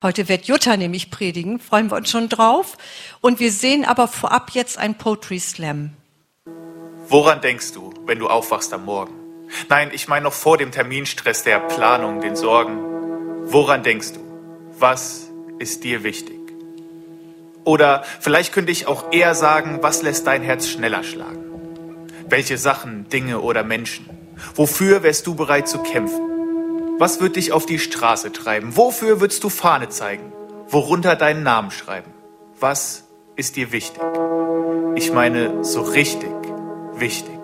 Heute wird Jutta nämlich predigen, freuen wir uns schon drauf. Und wir sehen aber vorab jetzt ein Poetry Slam. Woran denkst du, wenn du aufwachst am Morgen? Nein, ich meine noch vor dem Terminstress der Planung, den Sorgen. Woran denkst du? Was ist dir wichtig? Oder vielleicht könnte ich auch eher sagen, was lässt dein Herz schneller schlagen? Welche Sachen, Dinge oder Menschen? Wofür wärst du bereit zu kämpfen? Was wird dich auf die Straße treiben? Wofür würdest du Fahne zeigen? Worunter deinen Namen schreiben? Was ist dir wichtig? Ich meine, so richtig wichtig.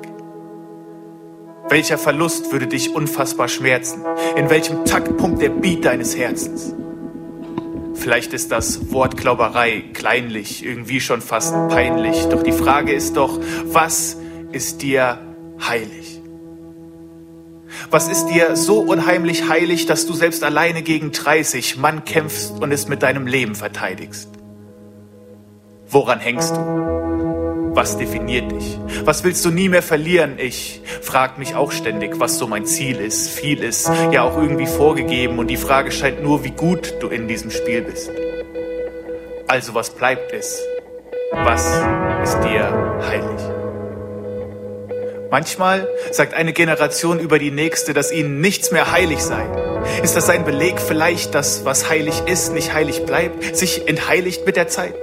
Welcher Verlust würde dich unfassbar schmerzen? In welchem Taktpunkt der Beat deines Herzens? Vielleicht ist das Wortklauberei kleinlich, irgendwie schon fast peinlich. Doch die Frage ist doch, was ist dir heilig? Was ist dir so unheimlich heilig, dass du selbst alleine gegen 30 Mann kämpfst und es mit deinem Leben verteidigst? Woran hängst du? Was definiert dich? Was willst du nie mehr verlieren? Ich frag mich auch ständig, was so mein Ziel ist. Viel ist ja auch irgendwie vorgegeben und die Frage scheint nur, wie gut du in diesem Spiel bist. Also was bleibt es? Was ist dir heilig? Manchmal sagt eine Generation über die nächste, dass ihnen nichts mehr heilig sei. Ist das ein Beleg vielleicht, dass was heilig ist, nicht heilig bleibt, sich entheiligt mit der Zeit?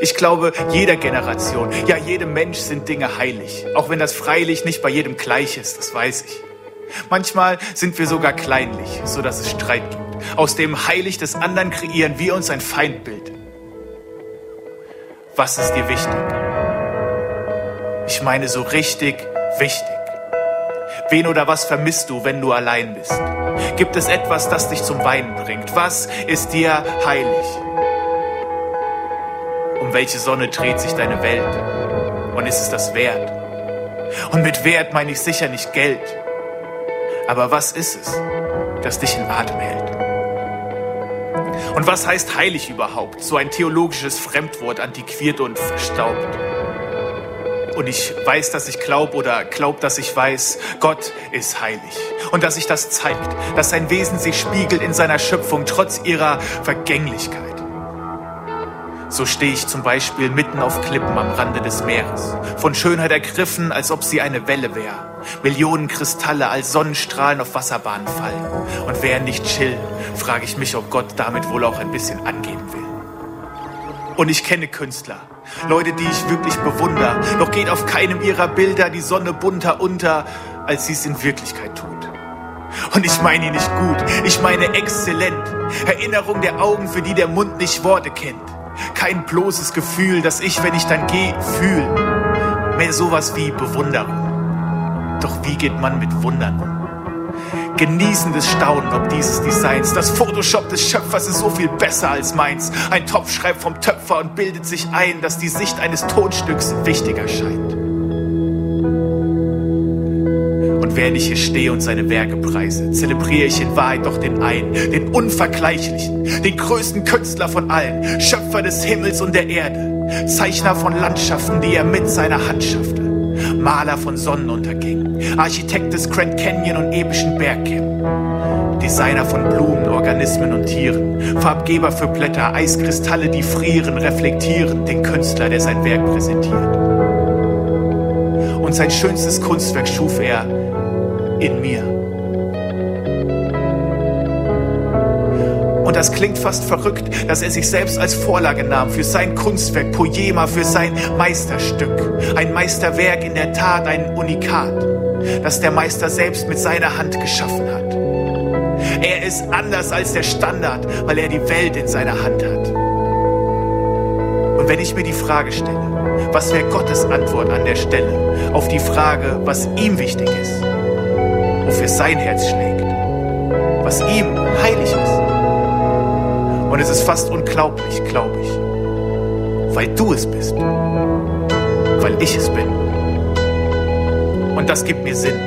Ich glaube, jeder Generation, ja jedem Mensch sind Dinge heilig, auch wenn das freilich nicht bei jedem gleich ist, das weiß ich. Manchmal sind wir sogar kleinlich, so dass es Streit gibt. Aus dem Heilig des anderen kreieren wir uns ein Feindbild. Was ist dir wichtig? Ich meine so richtig wichtig? Wen oder was vermisst du, wenn du allein bist? Gibt es etwas, das dich zum Weinen bringt? Was ist dir heilig? Um welche Sonne dreht sich deine Welt? Und ist es das wert? Und mit Wert meine ich sicher nicht Geld. Aber was ist es, das dich in Atem hält? Und was heißt heilig überhaupt? So ein theologisches Fremdwort, antiquiert und verstaubt und ich weiß, dass ich glaube oder glaub, dass ich weiß, Gott ist heilig. Und dass sich das zeigt, dass sein Wesen sich spiegelt in seiner Schöpfung trotz ihrer Vergänglichkeit. So stehe ich zum Beispiel mitten auf Klippen am Rande des Meeres, von Schönheit ergriffen, als ob sie eine Welle wäre. Millionen Kristalle als Sonnenstrahlen auf Wasserbahnen fallen. Und während nicht chill, frage ich mich, ob Gott damit wohl auch ein bisschen angeben will. Und ich kenne Künstler, Leute, die ich wirklich bewundere. Doch geht auf keinem ihrer Bilder die Sonne bunter unter, als sie es in Wirklichkeit tut. Und ich meine ihn nicht gut, ich meine exzellent. Erinnerung der Augen, für die der Mund nicht Worte kennt. Kein bloßes Gefühl, das ich, wenn ich dann gehe, fühle. Mehr sowas wie Bewunderung. Doch wie geht man mit Wundern um? Genießendes Staunen ob dieses Designs. Das Photoshop des Schöpfers ist so viel besser als meins. Ein Topf schreibt vom Töpfer und bildet sich ein, dass die Sicht eines Tonstücks wichtiger scheint. Und während ich hier stehe und seine Werke preise, zelebriere ich in Wahrheit doch den einen, den unvergleichlichen, den größten Künstler von allen, Schöpfer des Himmels und der Erde, Zeichner von Landschaften, die er mit seiner Hand schaffte. Maler von Sonnenuntergängen, Architekt des Grand Canyon und epischen Bergkämmen, Designer von Blumen, Organismen und Tieren, Farbgeber für Blätter, Eiskristalle, die frieren, reflektieren den Künstler, der sein Werk präsentiert. Und sein schönstes Kunstwerk schuf er in mir. Und das klingt fast verrückt, dass er sich selbst als Vorlage nahm für sein Kunstwerk, Poema, für sein Meisterstück. Ein Meisterwerk in der Tat, ein Unikat, das der Meister selbst mit seiner Hand geschaffen hat. Er ist anders als der Standard, weil er die Welt in seiner Hand hat. Und wenn ich mir die Frage stelle, was wäre Gottes Antwort an der Stelle auf die Frage, was ihm wichtig ist, wofür sein Herz schlägt, was ihm heilig ist, und es ist fast unglaublich, glaube ich. Weil du es bist. Weil ich es bin. Und das gibt mir Sinn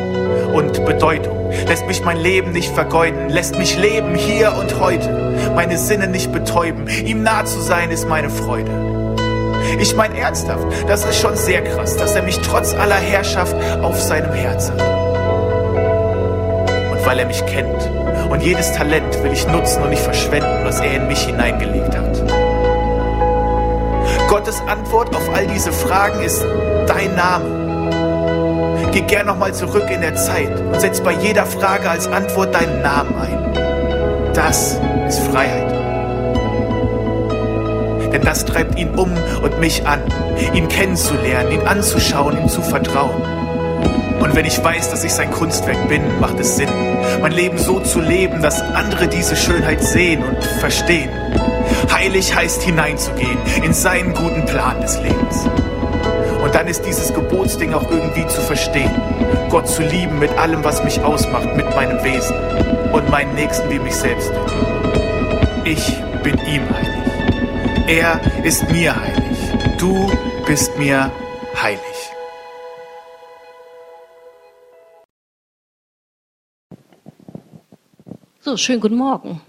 und Bedeutung. Lässt mich mein Leben nicht vergeuden. Lässt mich leben hier und heute. Meine Sinne nicht betäuben. Ihm nah zu sein ist meine Freude. Ich meine ernsthaft, das ist schon sehr krass, dass er mich trotz aller Herrschaft auf seinem Herz hat. Und weil er mich kennt Und jedes Talent will ich nutzen und nicht verschwenden, was er in mich hineingelegt hat. Gottes Antwort auf all diese Fragen ist dein Name. Geh gern nochmal zurück in der Zeit und setz bei jeder Frage als Antwort deinen Namen ein. Das ist Freiheit. Denn das treibt ihn um und mich an, ihn kennenzulernen, ihn anzuschauen, ihm zu vertrauen. Und wenn ich weiß, dass ich sein Kunstwerk bin, macht es Sinn, mein Leben so zu leben, dass andere diese Schönheit sehen und verstehen. Heilig heißt hineinzugehen in seinen guten Plan des Lebens. Und dann ist dieses Gebotsding auch irgendwie zu verstehen. Gott zu lieben mit allem, was mich ausmacht, mit meinem Wesen und meinen Nächsten wie mich selbst. Ich bin ihm heilig. Er ist mir heilig. Du bist mir heilig. So, schönen guten Morgen.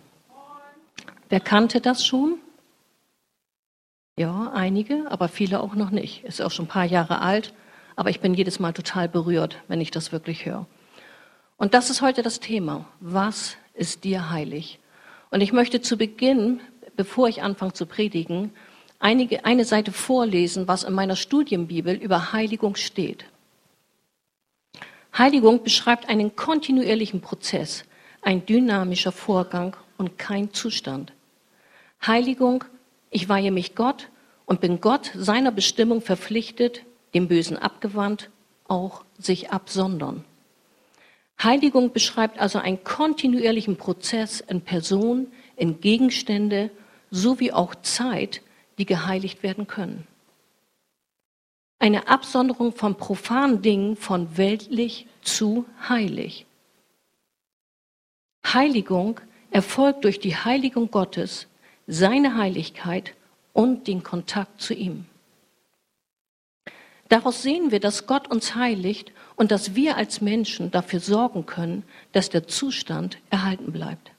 Wer kannte das schon? Ja, einige, aber viele auch noch nicht. Ist auch schon ein paar Jahre alt, aber ich bin jedes Mal total berührt, wenn ich das wirklich höre. Und das ist heute das Thema. Was ist dir heilig? Und ich möchte zu Beginn, bevor ich anfange zu predigen, einige, eine Seite vorlesen, was in meiner Studienbibel über Heiligung steht. Heiligung beschreibt einen kontinuierlichen Prozess, ein dynamischer Vorgang und kein Zustand. Heiligung, ich weihe mich Gott und bin Gott seiner Bestimmung verpflichtet, dem Bösen abgewandt, auch sich absondern. Heiligung beschreibt also einen kontinuierlichen Prozess in Person, in Gegenstände sowie auch Zeit, die geheiligt werden können. Eine Absonderung von profanen Dingen von weltlich zu heilig. Heiligung erfolgt durch die Heiligung Gottes, seine Heiligkeit und den Kontakt zu ihm. Daraus sehen wir, dass Gott uns heiligt und dass wir als Menschen dafür sorgen können, dass der Zustand erhalten bleibt.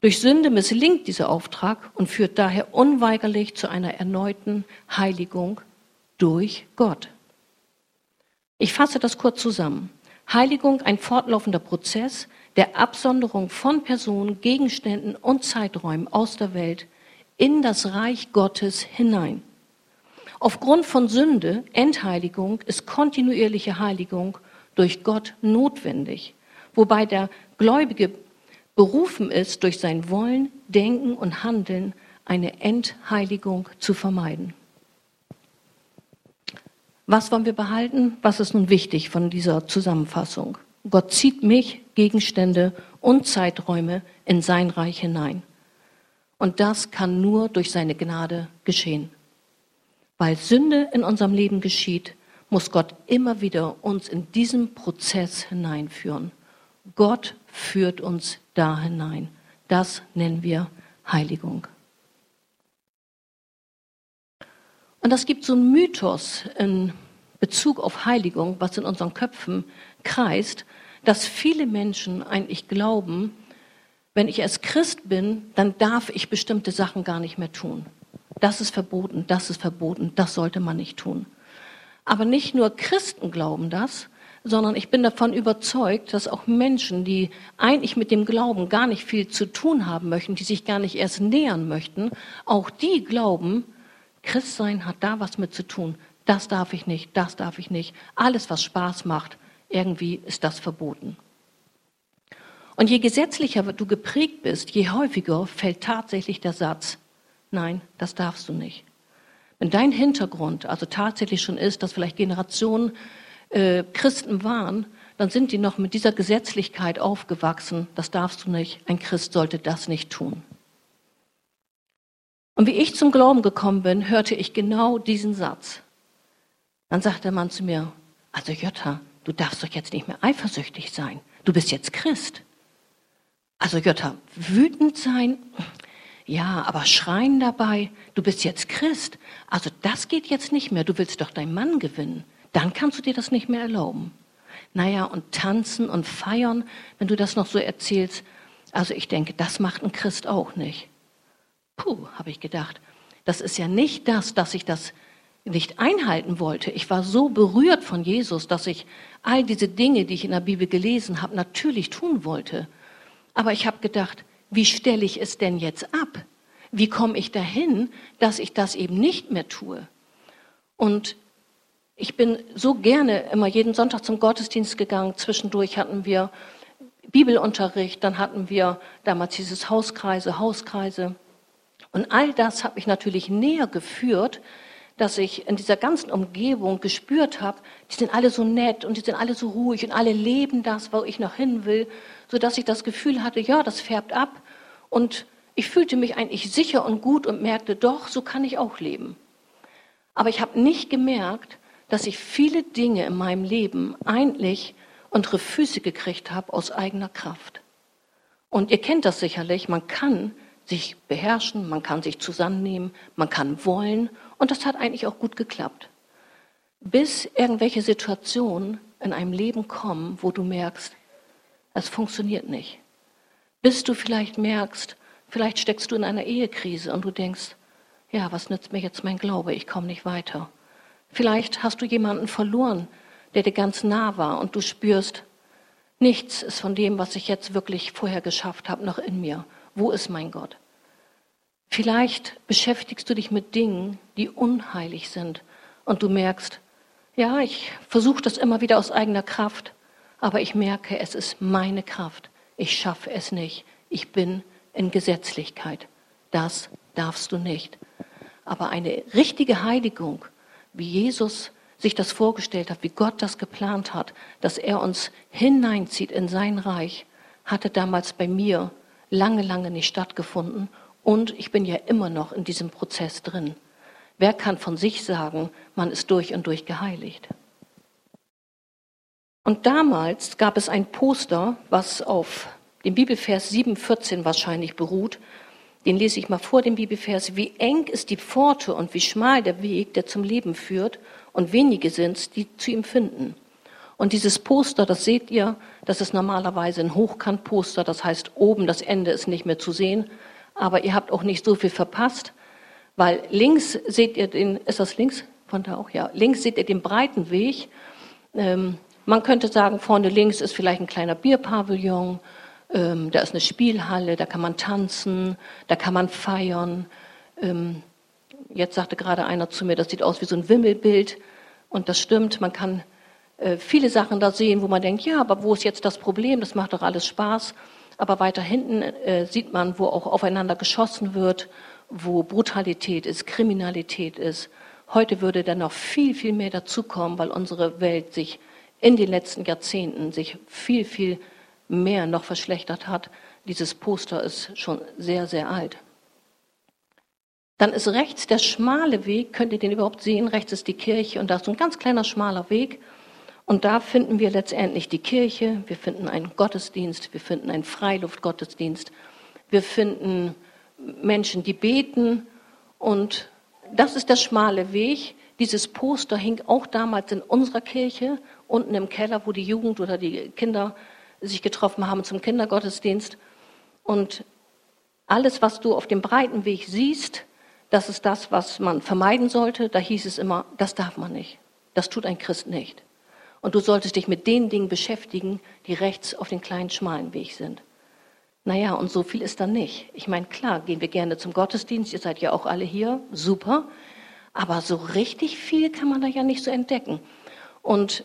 Durch Sünde misslingt dieser Auftrag und führt daher unweigerlich zu einer erneuten Heiligung durch Gott. Ich fasse das kurz zusammen. Heiligung ein fortlaufender Prozess, der Absonderung von Personen, Gegenständen und Zeiträumen aus der Welt in das Reich Gottes hinein. Aufgrund von Sünde, Entheiligung, ist kontinuierliche Heiligung durch Gott notwendig, wobei der Gläubige berufen ist, durch sein Wollen, Denken und Handeln eine Entheiligung zu vermeiden. Was wollen wir behalten? Was ist nun wichtig von dieser Zusammenfassung? Gott zieht mich, Gegenstände und Zeiträume in sein Reich hinein. Und das kann nur durch seine Gnade geschehen. Weil Sünde in unserem Leben geschieht, muss Gott immer wieder uns in diesen Prozess hineinführen. Gott führt uns da hinein. Das nennen wir Heiligung. Und das gibt so einen Mythos in Bezug auf Heiligung, was in unseren Köpfen kreist, dass viele Menschen eigentlich glauben, wenn ich als Christ bin, dann darf ich bestimmte Sachen gar nicht mehr tun. Das ist verboten, das ist verboten, das sollte man nicht tun. Aber nicht nur Christen glauben das, sondern ich bin davon überzeugt, dass auch Menschen, die eigentlich mit dem Glauben gar nicht viel zu tun haben möchten, die sich gar nicht erst nähern möchten, auch die glauben, Christsein hat da was mit zu tun. Das darf ich nicht, das darf ich nicht. Alles, was Spaß macht, irgendwie ist das verboten. Und je gesetzlicher du geprägt bist, je häufiger fällt tatsächlich der Satz, nein, das darfst du nicht. Wenn dein Hintergrund also tatsächlich schon ist, dass vielleicht Generationen äh, Christen waren, dann sind die noch mit dieser Gesetzlichkeit aufgewachsen, das darfst du nicht, ein Christ sollte das nicht tun. Und wie ich zum Glauben gekommen bin, hörte ich genau diesen Satz. Dann sagte der Mann zu mir, also Jutta, du darfst doch jetzt nicht mehr eifersüchtig sein. Du bist jetzt Christ. Also Jutta, wütend sein, ja, aber schreien dabei, du bist jetzt Christ. Also das geht jetzt nicht mehr. Du willst doch deinen Mann gewinnen. Dann kannst du dir das nicht mehr erlauben. Naja, und tanzen und feiern, wenn du das noch so erzählst. Also ich denke, das macht ein Christ auch nicht. Puh, habe ich gedacht. Das ist ja nicht das, dass ich das nicht einhalten wollte. Ich war so berührt von Jesus, dass ich all diese Dinge, die ich in der Bibel gelesen habe, natürlich tun wollte. Aber ich habe gedacht, wie stelle ich es denn jetzt ab? Wie komme ich dahin, dass ich das eben nicht mehr tue? Und ich bin so gerne immer jeden Sonntag zum Gottesdienst gegangen. Zwischendurch hatten wir Bibelunterricht, dann hatten wir damals dieses Hauskreise, Hauskreise. Und all das hat mich natürlich näher geführt, dass ich in dieser ganzen Umgebung gespürt habe, die sind alle so nett und die sind alle so ruhig und alle leben das, wo ich noch hin will, so dass ich das Gefühl hatte, ja, das färbt ab und ich fühlte mich eigentlich sicher und gut und merkte, doch, so kann ich auch leben. Aber ich habe nicht gemerkt, dass ich viele Dinge in meinem Leben eigentlich untere Füße gekriegt habe aus eigener Kraft. Und ihr kennt das sicherlich, man kann sich beherrschen, man kann sich zusammennehmen, man kann wollen und das hat eigentlich auch gut geklappt. Bis irgendwelche Situationen in einem Leben kommen, wo du merkst, es funktioniert nicht. Bis du vielleicht merkst, vielleicht steckst du in einer Ehekrise und du denkst, ja, was nützt mir jetzt mein Glaube? Ich komme nicht weiter. Vielleicht hast du jemanden verloren, der dir ganz nah war und du spürst, nichts ist von dem, was ich jetzt wirklich vorher geschafft habe, noch in mir. Wo ist mein Gott? Vielleicht beschäftigst du dich mit Dingen, die unheilig sind und du merkst, ja, ich versuche das immer wieder aus eigener Kraft, aber ich merke, es ist meine Kraft. Ich schaffe es nicht. Ich bin in Gesetzlichkeit. Das darfst du nicht. Aber eine richtige Heiligung, wie Jesus sich das vorgestellt hat, wie Gott das geplant hat, dass er uns hineinzieht in sein Reich, hatte damals bei mir lange, lange nicht stattgefunden. Und ich bin ja immer noch in diesem Prozess drin. Wer kann von sich sagen, man ist durch und durch geheiligt? Und damals gab es ein Poster, was auf dem Bibelvers 7,14 wahrscheinlich beruht. Den lese ich mal vor, dem Bibelvers. Wie eng ist die Pforte und wie schmal der Weg, der zum Leben führt, und wenige sind es, die zu ihm finden. Und dieses Poster, das seht ihr, das ist normalerweise ein Hochkantposter, das heißt, oben das Ende ist nicht mehr zu sehen, aber ihr habt auch nicht so viel verpasst, weil links seht ihr den, ist das links? Von da auch, ja. Links seht ihr den breiten Weg. Ähm, man könnte sagen, vorne links ist vielleicht ein kleiner Bierpavillon, ähm, da ist eine Spielhalle, da kann man tanzen, da kann man feiern. Ähm, jetzt sagte gerade einer zu mir, das sieht aus wie so ein Wimmelbild. Und das stimmt, man kann äh, viele Sachen da sehen, wo man denkt, ja, aber wo ist jetzt das Problem? Das macht doch alles Spaß. Aber weiter hinten äh, sieht man, wo auch aufeinander geschossen wird, wo Brutalität ist, Kriminalität ist. Heute würde da noch viel, viel mehr dazukommen, weil unsere Welt sich in den letzten Jahrzehnten sich viel, viel mehr noch verschlechtert hat. Dieses Poster ist schon sehr, sehr alt. Dann ist rechts der schmale Weg, könnt ihr den überhaupt sehen? Rechts ist die Kirche und da ist so ein ganz kleiner schmaler Weg. Und da finden wir letztendlich die Kirche, wir finden einen Gottesdienst, wir finden einen Freiluftgottesdienst, wir finden Menschen, die beten. Und das ist der schmale Weg. Dieses Poster hing auch damals in unserer Kirche, unten im Keller, wo die Jugend oder die Kinder sich getroffen haben zum Kindergottesdienst. Und alles, was du auf dem breiten Weg siehst, das ist das, was man vermeiden sollte. Da hieß es immer, das darf man nicht. Das tut ein Christ nicht. Und du solltest dich mit den Dingen beschäftigen, die rechts auf den kleinen, schmalen Weg sind. Naja, und so viel ist dann nicht. Ich meine, klar, gehen wir gerne zum Gottesdienst, ihr seid ja auch alle hier, super. Aber so richtig viel kann man da ja nicht so entdecken. Und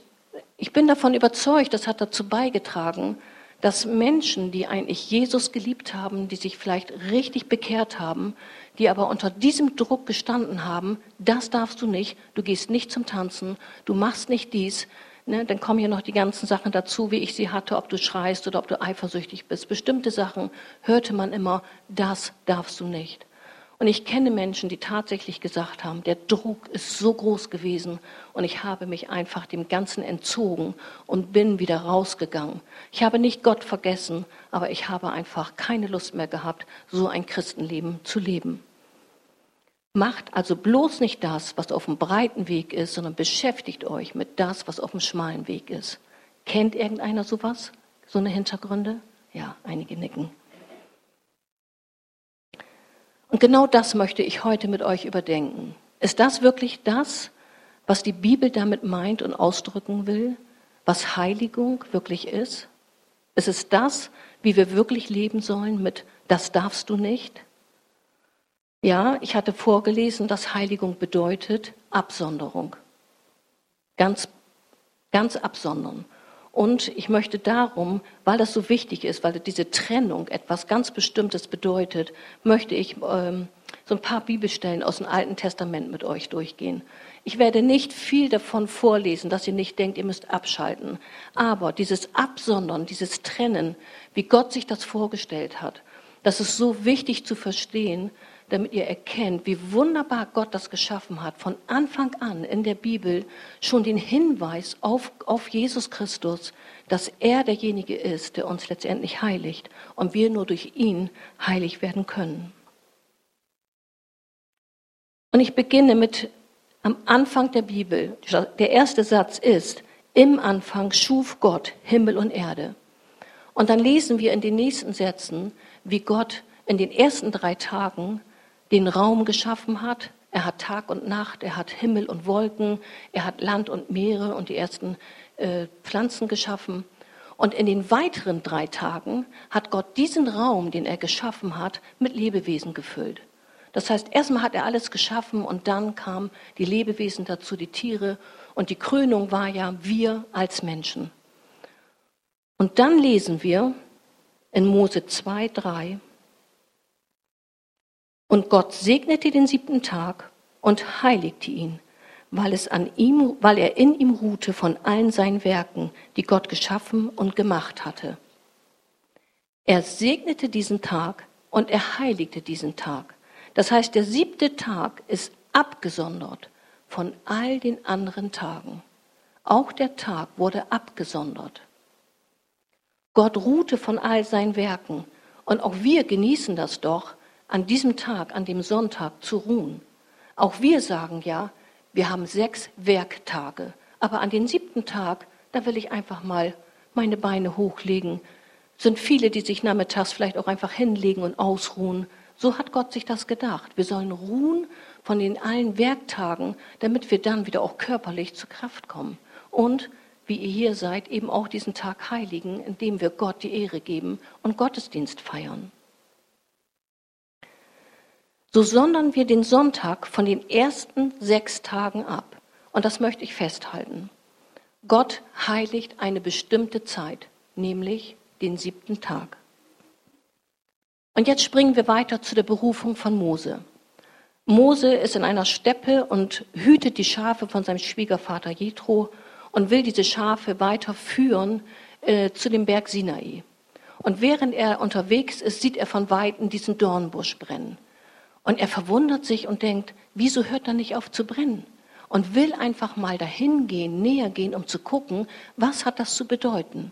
ich bin davon überzeugt, das hat dazu beigetragen, dass Menschen, die eigentlich Jesus geliebt haben, die sich vielleicht richtig bekehrt haben, die aber unter diesem Druck gestanden haben, das darfst du nicht, du gehst nicht zum Tanzen, du machst nicht dies, Ne, dann kommen ja noch die ganzen Sachen dazu, wie ich sie hatte, ob du schreist oder ob du eifersüchtig bist. Bestimmte Sachen hörte man immer, das darfst du nicht. Und ich kenne Menschen, die tatsächlich gesagt haben, der Druck ist so groß gewesen und ich habe mich einfach dem Ganzen entzogen und bin wieder rausgegangen. Ich habe nicht Gott vergessen, aber ich habe einfach keine Lust mehr gehabt, so ein Christenleben zu leben. Macht also bloß nicht das, was auf dem breiten Weg ist, sondern beschäftigt euch mit das, was auf dem schmalen Weg ist. Kennt irgendeiner sowas? So eine Hintergründe? Ja, einige nicken. Und genau das möchte ich heute mit euch überdenken. Ist das wirklich das, was die Bibel damit meint und ausdrücken will? Was Heiligung wirklich ist? Ist es das, wie wir wirklich leben sollen mit das darfst du nicht? Ja, ich hatte vorgelesen, dass Heiligung bedeutet Absonderung. Ganz, ganz absondern. Und ich möchte darum, weil das so wichtig ist, weil diese Trennung etwas ganz Bestimmtes bedeutet, möchte ich ähm, so ein paar Bibelstellen aus dem Alten Testament mit euch durchgehen. Ich werde nicht viel davon vorlesen, dass ihr nicht denkt, ihr müsst abschalten. Aber dieses Absondern, dieses Trennen, wie Gott sich das vorgestellt hat, das ist so wichtig zu verstehen, damit ihr erkennt, wie wunderbar Gott das geschaffen hat. Von Anfang an in der Bibel schon den Hinweis auf, auf Jesus Christus, dass er derjenige ist, der uns letztendlich heiligt und wir nur durch ihn heilig werden können. Und ich beginne mit am Anfang der Bibel. Der erste Satz ist, im Anfang schuf Gott Himmel und Erde. Und dann lesen wir in den nächsten Sätzen, wie Gott in den ersten drei Tagen den Raum geschaffen hat. Er hat Tag und Nacht, er hat Himmel und Wolken, er hat Land und Meere und die ersten äh, Pflanzen geschaffen. Und in den weiteren drei Tagen hat Gott diesen Raum, den er geschaffen hat, mit Lebewesen gefüllt. Das heißt, erstmal hat er alles geschaffen und dann kamen die Lebewesen dazu, die Tiere. Und die Krönung war ja wir als Menschen. Und dann lesen wir in Mose 2, 3, und Gott segnete den siebten Tag und heiligte ihn, weil, es an ihm, weil er in ihm ruhte von allen seinen Werken, die Gott geschaffen und gemacht hatte. Er segnete diesen Tag und er heiligte diesen Tag. Das heißt, der siebte Tag ist abgesondert von all den anderen Tagen. Auch der Tag wurde abgesondert. Gott ruhte von all seinen Werken und auch wir genießen das doch, an diesem Tag, an dem Sonntag zu ruhen. Auch wir sagen ja, wir haben sechs Werktage, aber an den siebten Tag, da will ich einfach mal meine Beine hochlegen. Sind viele, die sich nachmittags vielleicht auch einfach hinlegen und ausruhen. So hat Gott sich das gedacht. Wir sollen ruhen von den allen Werktagen, damit wir dann wieder auch körperlich zur Kraft kommen. Und wie ihr hier seid, eben auch diesen Tag heiligen, indem wir Gott die Ehre geben und Gottesdienst feiern so sondern wir den Sonntag von den ersten sechs Tagen ab. Und das möchte ich festhalten. Gott heiligt eine bestimmte Zeit, nämlich den siebten Tag. Und jetzt springen wir weiter zu der Berufung von Mose. Mose ist in einer Steppe und hütet die Schafe von seinem Schwiegervater Jethro und will diese Schafe weiter führen äh, zu dem Berg Sinai. Und während er unterwegs ist, sieht er von weitem diesen Dornbusch brennen. Und er verwundert sich und denkt, wieso hört er nicht auf zu brennen? Und will einfach mal dahin gehen, näher gehen, um zu gucken, was hat das zu bedeuten?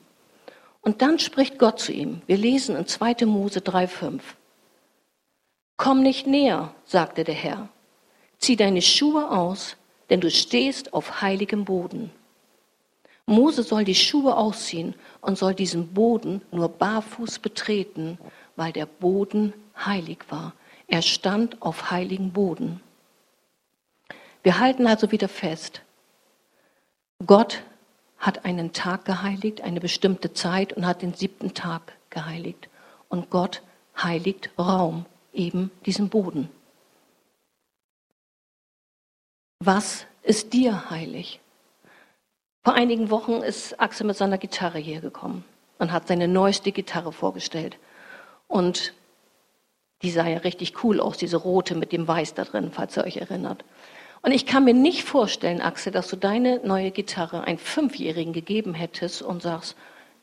Und dann spricht Gott zu ihm. Wir lesen in 2. Mose 3,5. Komm nicht näher, sagte der Herr. Zieh deine Schuhe aus, denn du stehst auf heiligem Boden. Mose soll die Schuhe ausziehen und soll diesen Boden nur barfuß betreten, weil der Boden heilig war. Er stand auf heiligen Boden. Wir halten also wieder fest, Gott hat einen Tag geheiligt, eine bestimmte Zeit und hat den siebten Tag geheiligt. Und Gott heiligt Raum, eben diesen Boden. Was ist dir heilig? Vor einigen Wochen ist Axel mit seiner Gitarre hier gekommen und hat seine neueste Gitarre vorgestellt. Und die sah ja richtig cool aus, diese rote mit dem Weiß da drin, falls ihr euch erinnert. Und ich kann mir nicht vorstellen, Axel, dass du deine neue Gitarre einem Fünfjährigen gegeben hättest und sagst,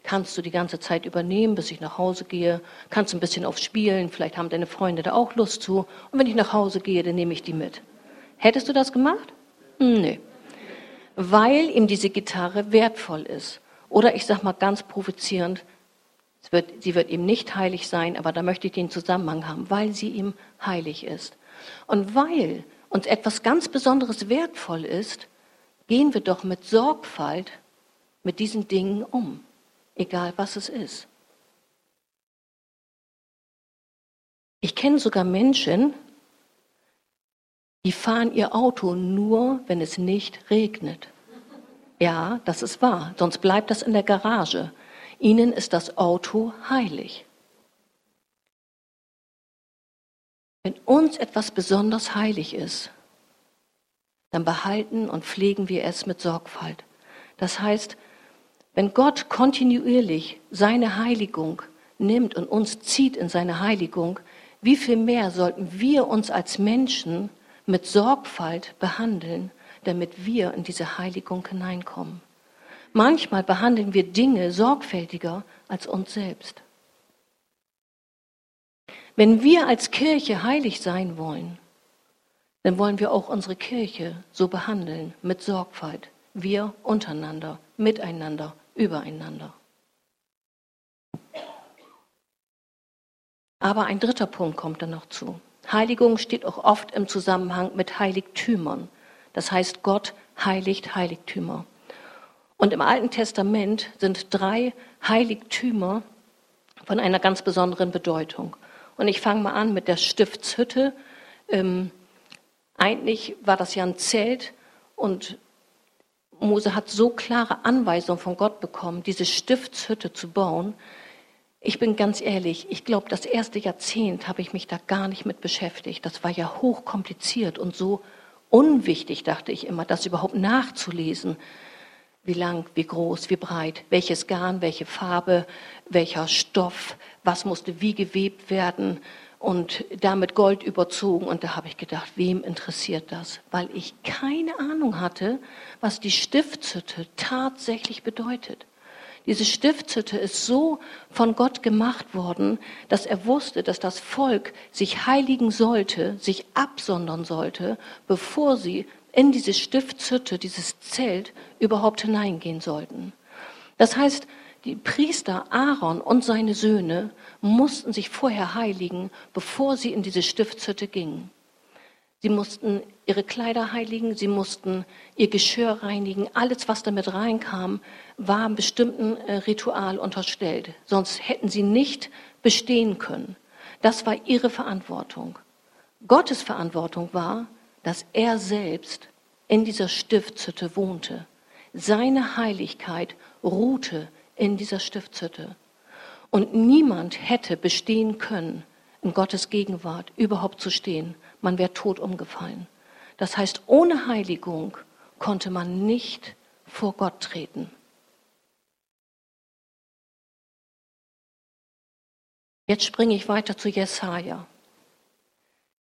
kannst du die ganze Zeit übernehmen, bis ich nach Hause gehe, kannst ein bisschen aufs Spielen, vielleicht haben deine Freunde da auch Lust zu. Und wenn ich nach Hause gehe, dann nehme ich die mit. Hättest du das gemacht? Hm, nee. Weil ihm diese Gitarre wertvoll ist. Oder ich sag mal ganz provozierend, wird, sie wird ihm nicht heilig sein, aber da möchte ich den Zusammenhang haben, weil sie ihm heilig ist. Und weil uns etwas ganz Besonderes wertvoll ist, gehen wir doch mit Sorgfalt mit diesen Dingen um, egal was es ist. Ich kenne sogar Menschen, die fahren ihr Auto nur, wenn es nicht regnet. Ja, das ist wahr, sonst bleibt das in der Garage. Ihnen ist das Auto heilig. Wenn uns etwas besonders heilig ist, dann behalten und pflegen wir es mit Sorgfalt. Das heißt, wenn Gott kontinuierlich seine Heiligung nimmt und uns zieht in seine Heiligung, wie viel mehr sollten wir uns als Menschen mit Sorgfalt behandeln, damit wir in diese Heiligung hineinkommen. Manchmal behandeln wir Dinge sorgfältiger als uns selbst. Wenn wir als Kirche heilig sein wollen, dann wollen wir auch unsere Kirche so behandeln mit Sorgfalt. Wir untereinander, miteinander, übereinander. Aber ein dritter Punkt kommt dann noch zu. Heiligung steht auch oft im Zusammenhang mit Heiligtümern. Das heißt, Gott heiligt Heiligtümer. Und im Alten Testament sind drei Heiligtümer von einer ganz besonderen Bedeutung. Und ich fange mal an mit der Stiftshütte. Ähm, eigentlich war das ja ein Zelt und Mose hat so klare Anweisungen von Gott bekommen, diese Stiftshütte zu bauen, ich bin ganz ehrlich, ich glaube, das erste Jahrzehnt habe ich mich da gar nicht mit beschäftigt. Das war ja hochkompliziert und so unwichtig, dachte ich immer, das überhaupt nachzulesen. Wie lang, wie groß, wie breit, welches Garn, welche Farbe, welcher Stoff, was musste wie gewebt werden und damit Gold überzogen. Und da habe ich gedacht, wem interessiert das? Weil ich keine Ahnung hatte, was die Stiftshütte tatsächlich bedeutet. Diese Stiftshütte ist so von Gott gemacht worden, dass er wusste, dass das Volk sich heiligen sollte, sich absondern sollte, bevor sie in diese Stiftshütte, dieses Zelt überhaupt hineingehen sollten. Das heißt, die Priester Aaron und seine Söhne mussten sich vorher heiligen, bevor sie in diese Stiftshütte gingen. Sie mussten ihre Kleider heiligen, sie mussten ihr Geschirr reinigen. Alles, was damit reinkam, war einem bestimmten äh, Ritual unterstellt. Sonst hätten sie nicht bestehen können. Das war ihre Verantwortung. Gottes Verantwortung war, dass er selbst in dieser Stiftshütte wohnte. Seine Heiligkeit ruhte in dieser Stiftshütte. Und niemand hätte bestehen können, in Gottes Gegenwart überhaupt zu stehen man wäre tot umgefallen. Das heißt, ohne Heiligung konnte man nicht vor Gott treten. Jetzt springe ich weiter zu Jesaja.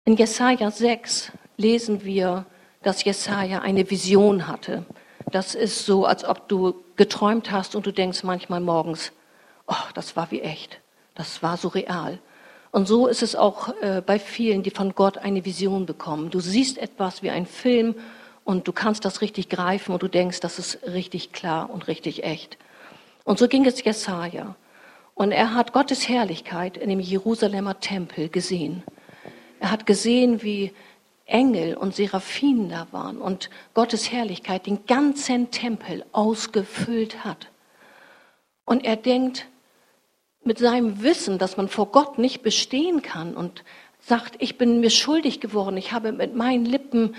In Jesaja 6 lesen wir, dass Jesaja eine Vision hatte. Das ist so, als ob du geträumt hast und du denkst manchmal morgens, oh, das war wie echt. Das war so real. Und so ist es auch äh, bei vielen, die von Gott eine Vision bekommen. Du siehst etwas wie ein Film und du kannst das richtig greifen und du denkst, das ist richtig klar und richtig echt. Und so ging es Jesaja. Und er hat Gottes Herrlichkeit in dem Jerusalemer Tempel gesehen. Er hat gesehen, wie Engel und Seraphinen da waren und Gottes Herrlichkeit den ganzen Tempel ausgefüllt hat. Und er denkt, mit seinem Wissen, dass man vor Gott nicht bestehen kann und sagt, ich bin mir schuldig geworden, ich habe mit meinen Lippen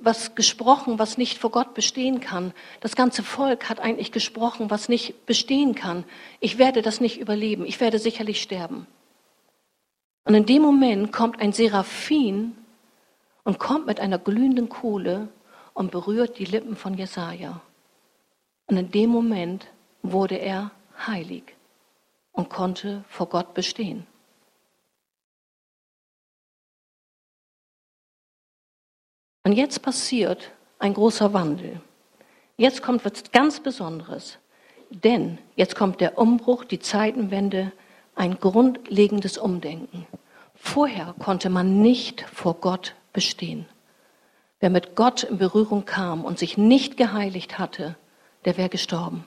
was gesprochen, was nicht vor Gott bestehen kann. Das ganze Volk hat eigentlich gesprochen, was nicht bestehen kann. Ich werde das nicht überleben, ich werde sicherlich sterben. Und in dem Moment kommt ein Seraphin und kommt mit einer glühenden Kohle und berührt die Lippen von Jesaja. Und in dem Moment wurde er heilig und konnte vor Gott bestehen. Und jetzt passiert ein großer Wandel. Jetzt kommt was ganz Besonderes. Denn jetzt kommt der Umbruch, die Zeitenwende, ein grundlegendes Umdenken. Vorher konnte man nicht vor Gott bestehen. Wer mit Gott in Berührung kam und sich nicht geheiligt hatte, der wäre gestorben.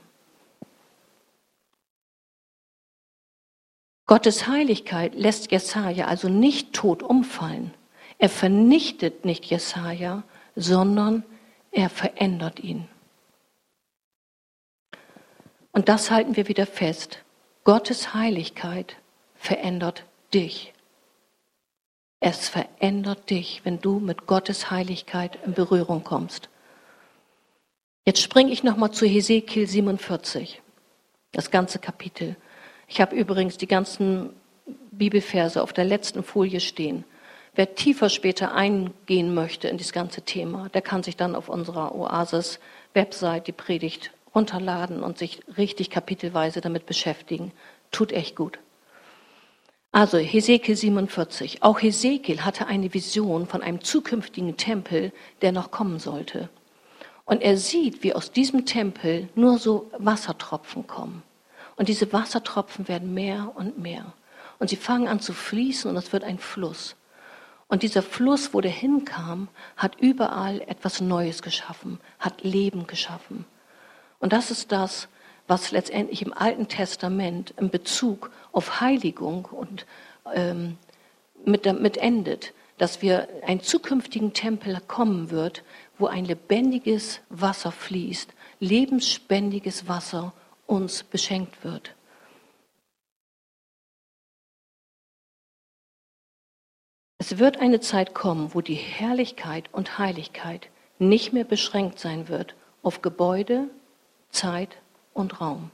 Gottes Heiligkeit lässt Jesaja also nicht tot umfallen. Er vernichtet nicht Jesaja, sondern er verändert ihn. Und das halten wir wieder fest. Gottes Heiligkeit verändert dich. Es verändert dich, wenn du mit Gottes Heiligkeit in Berührung kommst. Jetzt springe ich nochmal zu Hesekiel 47. Das ganze Kapitel. Ich habe übrigens die ganzen Bibelverse auf der letzten Folie stehen. Wer tiefer später eingehen möchte in das ganze Thema, der kann sich dann auf unserer Oasis-Website die Predigt runterladen und sich richtig kapitelweise damit beschäftigen. Tut echt gut. Also Hesekiel 47. Auch Hesekiel hatte eine Vision von einem zukünftigen Tempel, der noch kommen sollte. Und er sieht, wie aus diesem Tempel nur so Wassertropfen kommen. Und diese Wassertropfen werden mehr und mehr. Und sie fangen an zu fließen und es wird ein Fluss. Und dieser Fluss, wo der hinkam, hat überall etwas Neues geschaffen, hat Leben geschaffen. Und das ist das, was letztendlich im Alten Testament in Bezug auf Heiligung und ähm, mit, mit endet, dass wir einen zukünftigen Tempel kommen wird, wo ein lebendiges Wasser fließt, lebensspendiges Wasser uns beschenkt wird. Es wird eine Zeit kommen, wo die Herrlichkeit und Heiligkeit nicht mehr beschränkt sein wird auf Gebäude, Zeit und Raum.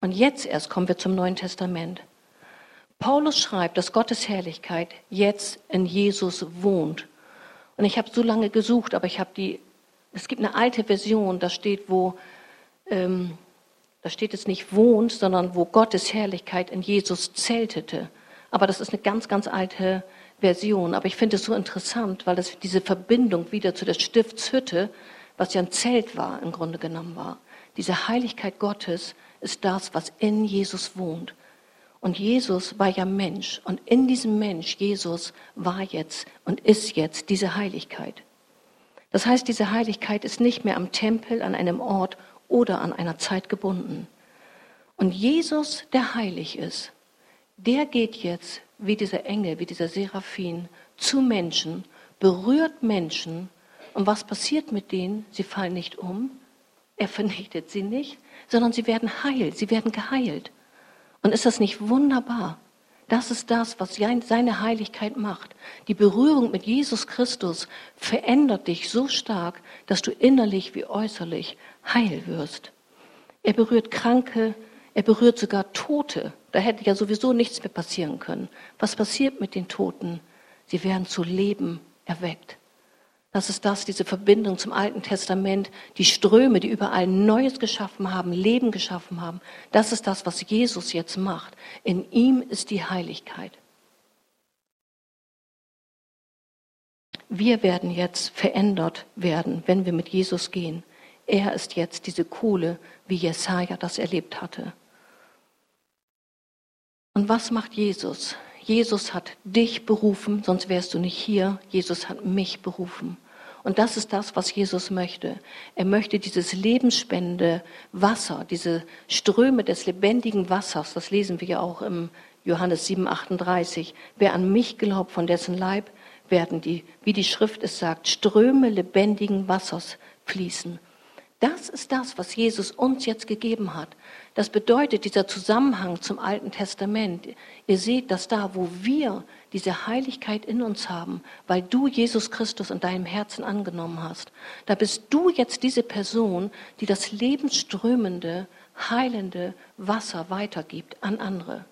Und jetzt erst kommen wir zum Neuen Testament. Paulus schreibt, dass Gottes Herrlichkeit jetzt in Jesus wohnt. Und ich habe so lange gesucht, aber ich habe die, es gibt eine alte Version, da steht, wo, ähm, da steht es nicht wohnt, sondern wo Gottes Herrlichkeit in Jesus zeltete. Aber das ist eine ganz, ganz alte Version. Aber ich finde es so interessant, weil das diese Verbindung wieder zu der Stiftshütte, was ja ein Zelt war, im Grunde genommen war. Diese Heiligkeit Gottes ist das, was in Jesus wohnt. Und Jesus war ja Mensch. Und in diesem Mensch, Jesus, war jetzt und ist jetzt diese Heiligkeit. Das heißt, diese Heiligkeit ist nicht mehr am Tempel, an einem Ort oder an einer Zeit gebunden. Und Jesus, der heilig ist, der geht jetzt wie dieser Engel, wie dieser Seraphim zu Menschen, berührt Menschen. Und was passiert mit denen? Sie fallen nicht um, er vernichtet sie nicht, sondern sie werden heil, sie werden geheilt. Und ist das nicht wunderbar? Das ist das, was seine Heiligkeit macht. Die Berührung mit Jesus Christus verändert dich so stark, dass du innerlich wie äußerlich heil wirst. Er berührt Kranke, er berührt sogar Tote. Da hätte ja sowieso nichts mehr passieren können. Was passiert mit den Toten? Sie werden zu Leben erweckt. Das ist das, diese Verbindung zum Alten Testament, die Ströme, die überall Neues geschaffen haben, Leben geschaffen haben. Das ist das, was Jesus jetzt macht. In ihm ist die Heiligkeit. Wir werden jetzt verändert werden, wenn wir mit Jesus gehen. Er ist jetzt diese Kohle, wie Jesaja das erlebt hatte. Und was macht Jesus? Jesus hat dich berufen, sonst wärst du nicht hier. Jesus hat mich berufen. Und das ist das, was Jesus möchte. Er möchte dieses lebensspende Wasser, diese Ströme des lebendigen Wassers, das lesen wir ja auch im Johannes 7, 38. Wer an mich glaubt, von dessen Leib werden die, wie die Schrift es sagt, Ströme lebendigen Wassers fließen. Das ist das, was Jesus uns jetzt gegeben hat. Das bedeutet dieser Zusammenhang zum Alten Testament. Ihr seht, dass da, wo wir diese Heiligkeit in uns haben, weil du Jesus Christus in deinem Herzen angenommen hast, da bist du jetzt diese Person, die das lebensströmende, heilende Wasser weitergibt an andere.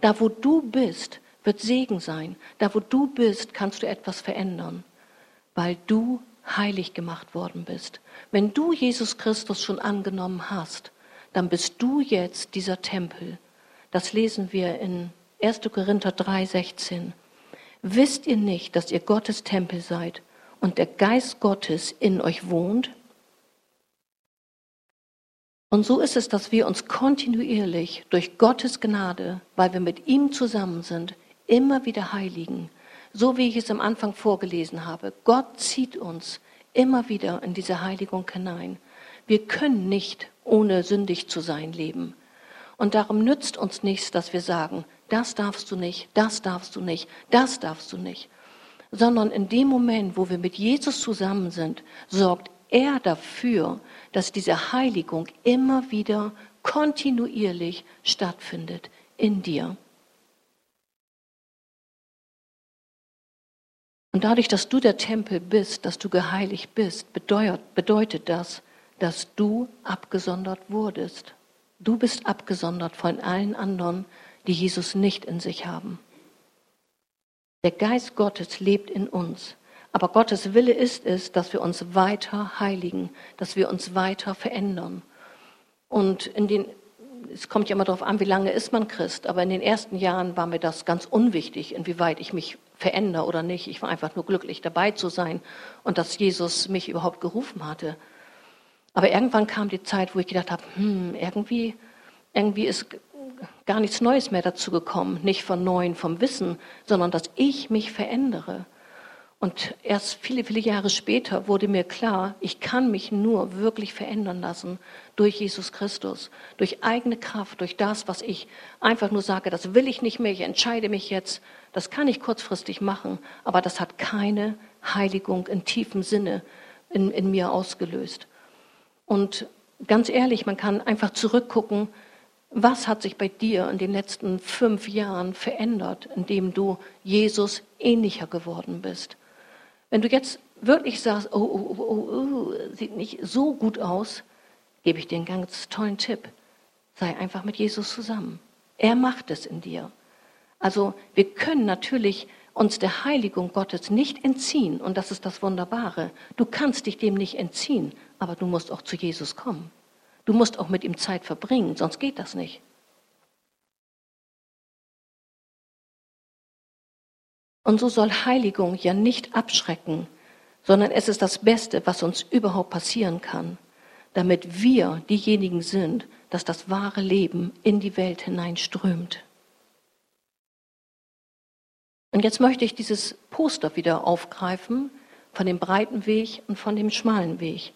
Da, wo du bist, wird Segen sein. Da, wo du bist, kannst du etwas verändern, weil du heilig gemacht worden bist. Wenn du Jesus Christus schon angenommen hast, dann bist du jetzt dieser Tempel. Das lesen wir in 1. Korinther 3, 16. Wisst ihr nicht, dass ihr Gottes Tempel seid und der Geist Gottes in euch wohnt? Und so ist es, dass wir uns kontinuierlich durch Gottes Gnade, weil wir mit ihm zusammen sind, immer wieder heiligen, so wie ich es am Anfang vorgelesen habe. Gott zieht uns immer wieder in diese Heiligung hinein. Wir können nicht ohne sündig zu sein leben. Und darum nützt uns nichts, dass wir sagen, das darfst du nicht, das darfst du nicht, das darfst du nicht. Sondern in dem Moment, wo wir mit Jesus zusammen sind, sorgt er dafür, dass diese Heiligung immer wieder kontinuierlich stattfindet in dir. Und dadurch, dass du der Tempel bist, dass du geheiligt bist, bedeutet, bedeutet das, dass du abgesondert wurdest. Du bist abgesondert von allen anderen, die Jesus nicht in sich haben. Der Geist Gottes lebt in uns. Aber Gottes Wille ist es, dass wir uns weiter heiligen, dass wir uns weiter verändern. Und in den, es kommt ja immer darauf an, wie lange ist man Christ, aber in den ersten Jahren war mir das ganz unwichtig, inwieweit ich mich verändere oder nicht. Ich war einfach nur glücklich dabei zu sein und dass Jesus mich überhaupt gerufen hatte. Aber irgendwann kam die Zeit, wo ich gedacht habe, hm, irgendwie, irgendwie ist gar nichts Neues mehr dazu gekommen, nicht von Neuen, vom Wissen, sondern dass ich mich verändere. Und erst viele, viele Jahre später wurde mir klar, ich kann mich nur wirklich verändern lassen durch Jesus Christus, durch eigene Kraft, durch das, was ich einfach nur sage, das will ich nicht mehr, ich entscheide mich jetzt. Das kann ich kurzfristig machen, aber das hat keine Heiligung in tiefem Sinne in, in mir ausgelöst. Und ganz ehrlich, man kann einfach zurückgucken, was hat sich bei dir in den letzten fünf Jahren verändert, indem du Jesus ähnlicher geworden bist? Wenn du jetzt wirklich sagst, oh, oh, oh, oh, oh, sieht nicht so gut aus, gebe ich dir einen ganz tollen Tipp. Sei einfach mit Jesus zusammen. Er macht es in dir. Also wir können natürlich uns der Heiligung Gottes nicht entziehen und das ist das Wunderbare. Du kannst dich dem nicht entziehen, aber du musst auch zu Jesus kommen. Du musst auch mit ihm Zeit verbringen, sonst geht das nicht. Und so soll Heiligung ja nicht abschrecken, sondern es ist das Beste, was uns überhaupt passieren kann, damit wir diejenigen sind, dass das wahre Leben in die Welt hineinströmt. Und jetzt möchte ich dieses Poster wieder aufgreifen von dem breiten Weg und von dem schmalen Weg.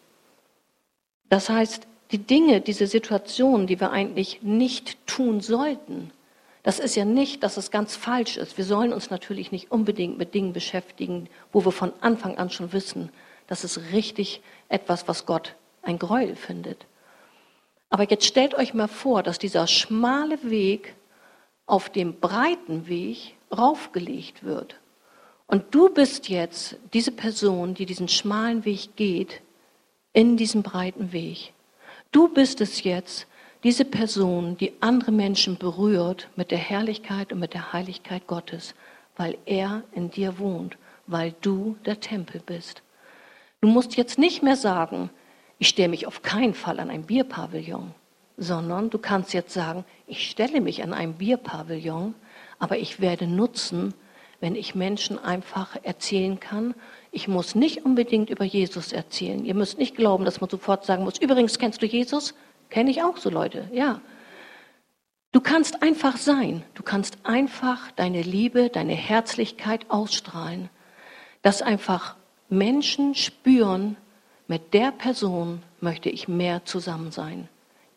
Das heißt, die Dinge, diese Situationen, die wir eigentlich nicht tun sollten, das ist ja nicht, dass es ganz falsch ist. Wir sollen uns natürlich nicht unbedingt mit Dingen beschäftigen, wo wir von Anfang an schon wissen, das ist richtig etwas, was Gott ein Gräuel findet. Aber jetzt stellt euch mal vor, dass dieser schmale Weg auf dem breiten Weg raufgelegt wird. Und du bist jetzt diese Person, die diesen schmalen Weg geht, in diesem breiten Weg. Du bist es jetzt, diese Person, die andere Menschen berührt mit der Herrlichkeit und mit der Heiligkeit Gottes, weil er in dir wohnt, weil du der Tempel bist. Du musst jetzt nicht mehr sagen, ich stelle mich auf keinen Fall an ein Bierpavillon, sondern du kannst jetzt sagen, ich stelle mich an ein Bierpavillon, aber ich werde nutzen, wenn ich Menschen einfach erzählen kann. Ich muss nicht unbedingt über Jesus erzählen. Ihr müsst nicht glauben, dass man sofort sagen muss, übrigens kennst du Jesus? Kenne ich auch so Leute, ja. Du kannst einfach sein. Du kannst einfach deine Liebe, deine Herzlichkeit ausstrahlen. Dass einfach Menschen spüren, mit der Person möchte ich mehr zusammen sein.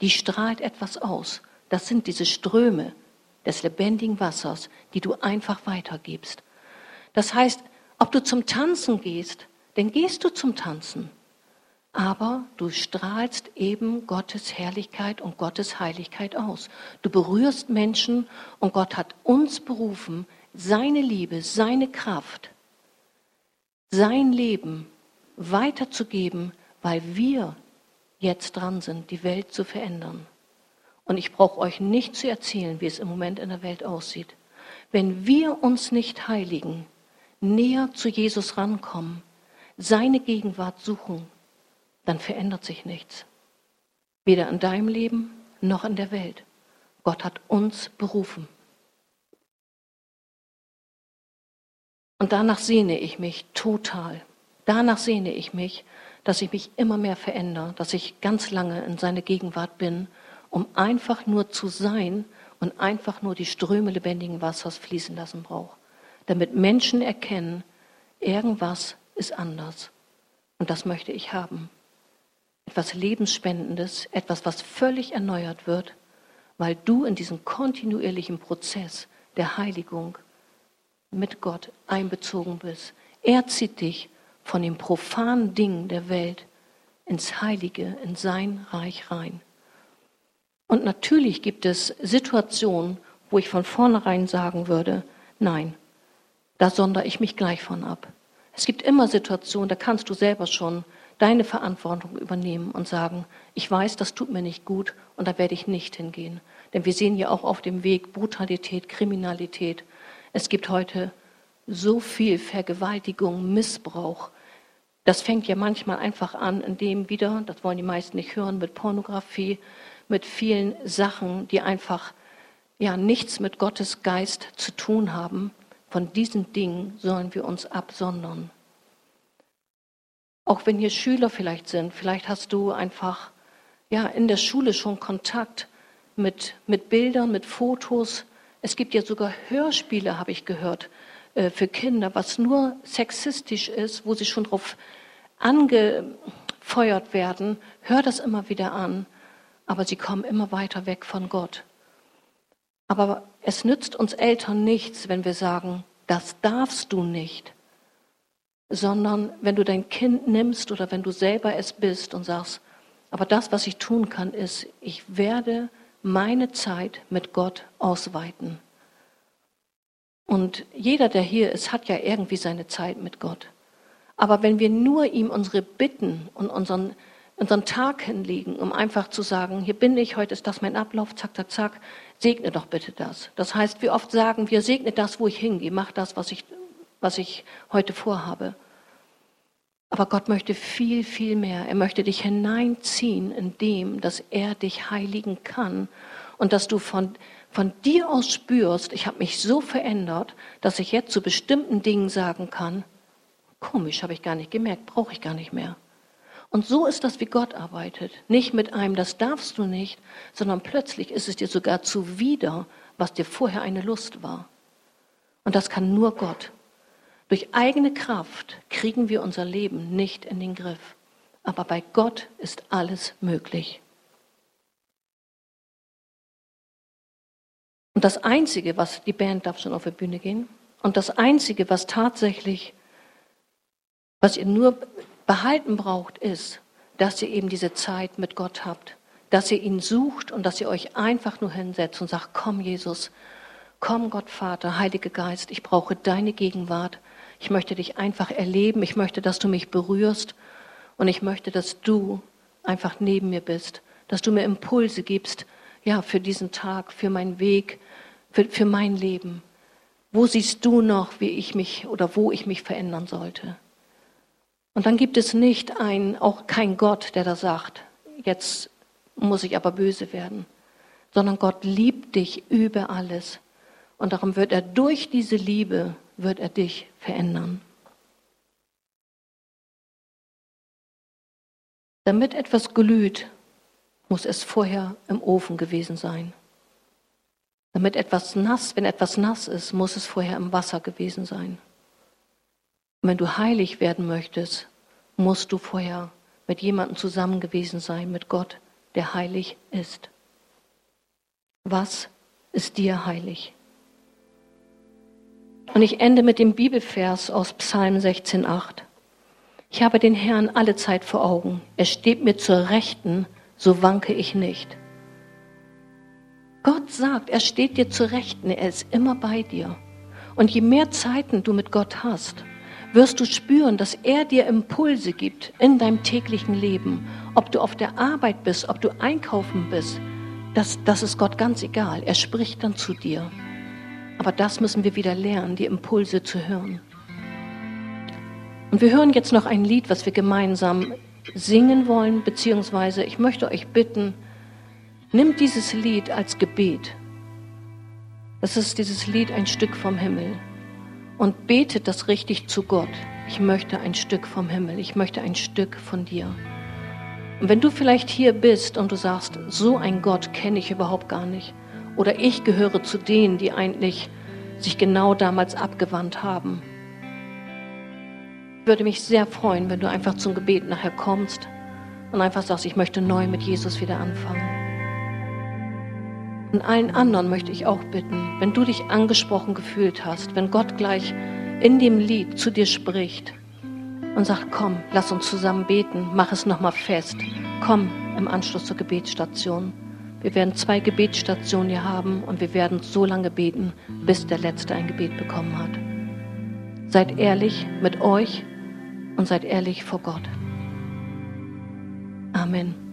Die strahlt etwas aus. Das sind diese Ströme des lebendigen Wassers, die du einfach weitergibst. Das heißt, ob du zum Tanzen gehst, dann gehst du zum Tanzen aber du strahlst eben Gottes Herrlichkeit und Gottes Heiligkeit aus. Du berührst Menschen und Gott hat uns berufen, seine Liebe, seine Kraft, sein Leben weiterzugeben, weil wir jetzt dran sind, die Welt zu verändern. Und ich brauche euch nicht zu erzählen, wie es im Moment in der Welt aussieht. Wenn wir uns nicht heiligen, näher zu Jesus rankommen, seine Gegenwart suchen, dann verändert sich nichts. Weder in deinem Leben noch in der Welt. Gott hat uns berufen. Und danach sehne ich mich total. Danach sehne ich mich, dass ich mich immer mehr verändere, dass ich ganz lange in seine Gegenwart bin, um einfach nur zu sein und einfach nur die Ströme lebendigen Wassers fließen lassen brauche. Damit Menschen erkennen, irgendwas ist anders. Und das möchte ich haben etwas Lebensspendendes, etwas, was völlig erneuert wird, weil du in diesen kontinuierlichen Prozess der Heiligung mit Gott einbezogen bist. Er zieht dich von den profanen Dingen der Welt ins Heilige, in sein Reich rein. Und natürlich gibt es Situationen, wo ich von vornherein sagen würde, nein, da sondere ich mich gleich von ab. Es gibt immer Situationen, da kannst du selber schon deine Verantwortung übernehmen und sagen, ich weiß, das tut mir nicht gut und da werde ich nicht hingehen. Denn wir sehen ja auch auf dem Weg Brutalität, Kriminalität. Es gibt heute so viel Vergewaltigung, Missbrauch. Das fängt ja manchmal einfach an, indem wieder, das wollen die meisten nicht hören, mit Pornografie, mit vielen Sachen, die einfach ja nichts mit Gottes Geist zu tun haben. Von diesen Dingen sollen wir uns absondern. Auch wenn hier Schüler vielleicht sind, vielleicht hast du einfach ja in der Schule schon Kontakt mit, mit Bildern, mit Fotos. Es gibt ja sogar Hörspiele, habe ich gehört, äh, für Kinder, was nur sexistisch ist, wo sie schon darauf angefeuert werden. Hör das immer wieder an, aber sie kommen immer weiter weg von Gott. Aber es nützt uns Eltern nichts, wenn wir sagen, das darfst du nicht sondern wenn du dein Kind nimmst oder wenn du selber es bist und sagst, aber das, was ich tun kann, ist, ich werde meine Zeit mit Gott ausweiten. Und jeder, der hier ist, hat ja irgendwie seine Zeit mit Gott. Aber wenn wir nur ihm unsere Bitten und unseren, unseren Tag hinlegen, um einfach zu sagen, hier bin ich, heute ist das mein Ablauf, zack, zack, zack, segne doch bitte das. Das heißt, wie oft sagen wir, segne das, wo ich hingehe, mach das, was ich was ich heute vorhabe. Aber Gott möchte viel, viel mehr. Er möchte dich hineinziehen in dem, dass er dich heiligen kann und dass du von, von dir aus spürst, ich habe mich so verändert, dass ich jetzt zu bestimmten Dingen sagen kann, komisch, habe ich gar nicht gemerkt, brauche ich gar nicht mehr. Und so ist das, wie Gott arbeitet. Nicht mit einem, das darfst du nicht, sondern plötzlich ist es dir sogar zuwider, was dir vorher eine Lust war. Und das kann nur Gott. Durch eigene Kraft kriegen wir unser Leben nicht in den Griff. Aber bei Gott ist alles möglich. Und das Einzige, was die Band darf schon auf die Bühne gehen, und das Einzige, was tatsächlich, was ihr nur behalten braucht, ist, dass ihr eben diese Zeit mit Gott habt, dass ihr ihn sucht und dass ihr euch einfach nur hinsetzt und sagt, komm Jesus, komm Gott Vater, Heilige Geist, ich brauche deine Gegenwart. Ich möchte dich einfach erleben. Ich möchte, dass du mich berührst. Und ich möchte, dass du einfach neben mir bist. Dass du mir Impulse gibst, ja, für diesen Tag, für meinen Weg, für, für mein Leben. Wo siehst du noch, wie ich mich oder wo ich mich verändern sollte? Und dann gibt es nicht ein, auch kein Gott, der da sagt, jetzt muss ich aber böse werden, sondern Gott liebt dich über alles. Und darum wird er durch diese Liebe wird er dich verändern. Damit etwas glüht, muss es vorher im Ofen gewesen sein. Damit etwas nass, wenn etwas nass ist, muss es vorher im Wasser gewesen sein. Und wenn du heilig werden möchtest, musst du vorher mit jemandem zusammen gewesen sein, mit Gott, der heilig ist. Was ist dir heilig? Und ich ende mit dem Bibelvers aus Psalm 16,8. Ich habe den Herrn alle Zeit vor Augen. Er steht mir zur Rechten, so wanke ich nicht. Gott sagt, er steht dir zur Rechten, er ist immer bei dir. Und je mehr Zeiten du mit Gott hast, wirst du spüren, dass er dir Impulse gibt in deinem täglichen Leben. Ob du auf der Arbeit bist, ob du einkaufen bist, das, das ist Gott ganz egal. Er spricht dann zu dir. Aber das müssen wir wieder lernen, die Impulse zu hören. Und wir hören jetzt noch ein Lied, was wir gemeinsam singen wollen, beziehungsweise ich möchte euch bitten, nimmt dieses Lied als Gebet. Das ist dieses Lied ein Stück vom Himmel. Und betet das richtig zu Gott. Ich möchte ein Stück vom Himmel. Ich möchte ein Stück von dir. Und wenn du vielleicht hier bist und du sagst, so ein Gott kenne ich überhaupt gar nicht, oder ich gehöre zu denen, die eigentlich sich genau damals abgewandt haben. Ich würde mich sehr freuen, wenn du einfach zum Gebet nachher kommst und einfach sagst, ich möchte neu mit Jesus wieder anfangen. Und allen anderen möchte ich auch bitten, wenn du dich angesprochen gefühlt hast, wenn Gott gleich in dem Lied zu dir spricht und sagt, komm, lass uns zusammen beten, mach es nochmal fest, komm im Anschluss zur Gebetsstation. Wir werden zwei Gebetsstationen hier haben und wir werden so lange beten, bis der Letzte ein Gebet bekommen hat. Seid ehrlich mit euch und seid ehrlich vor Gott. Amen.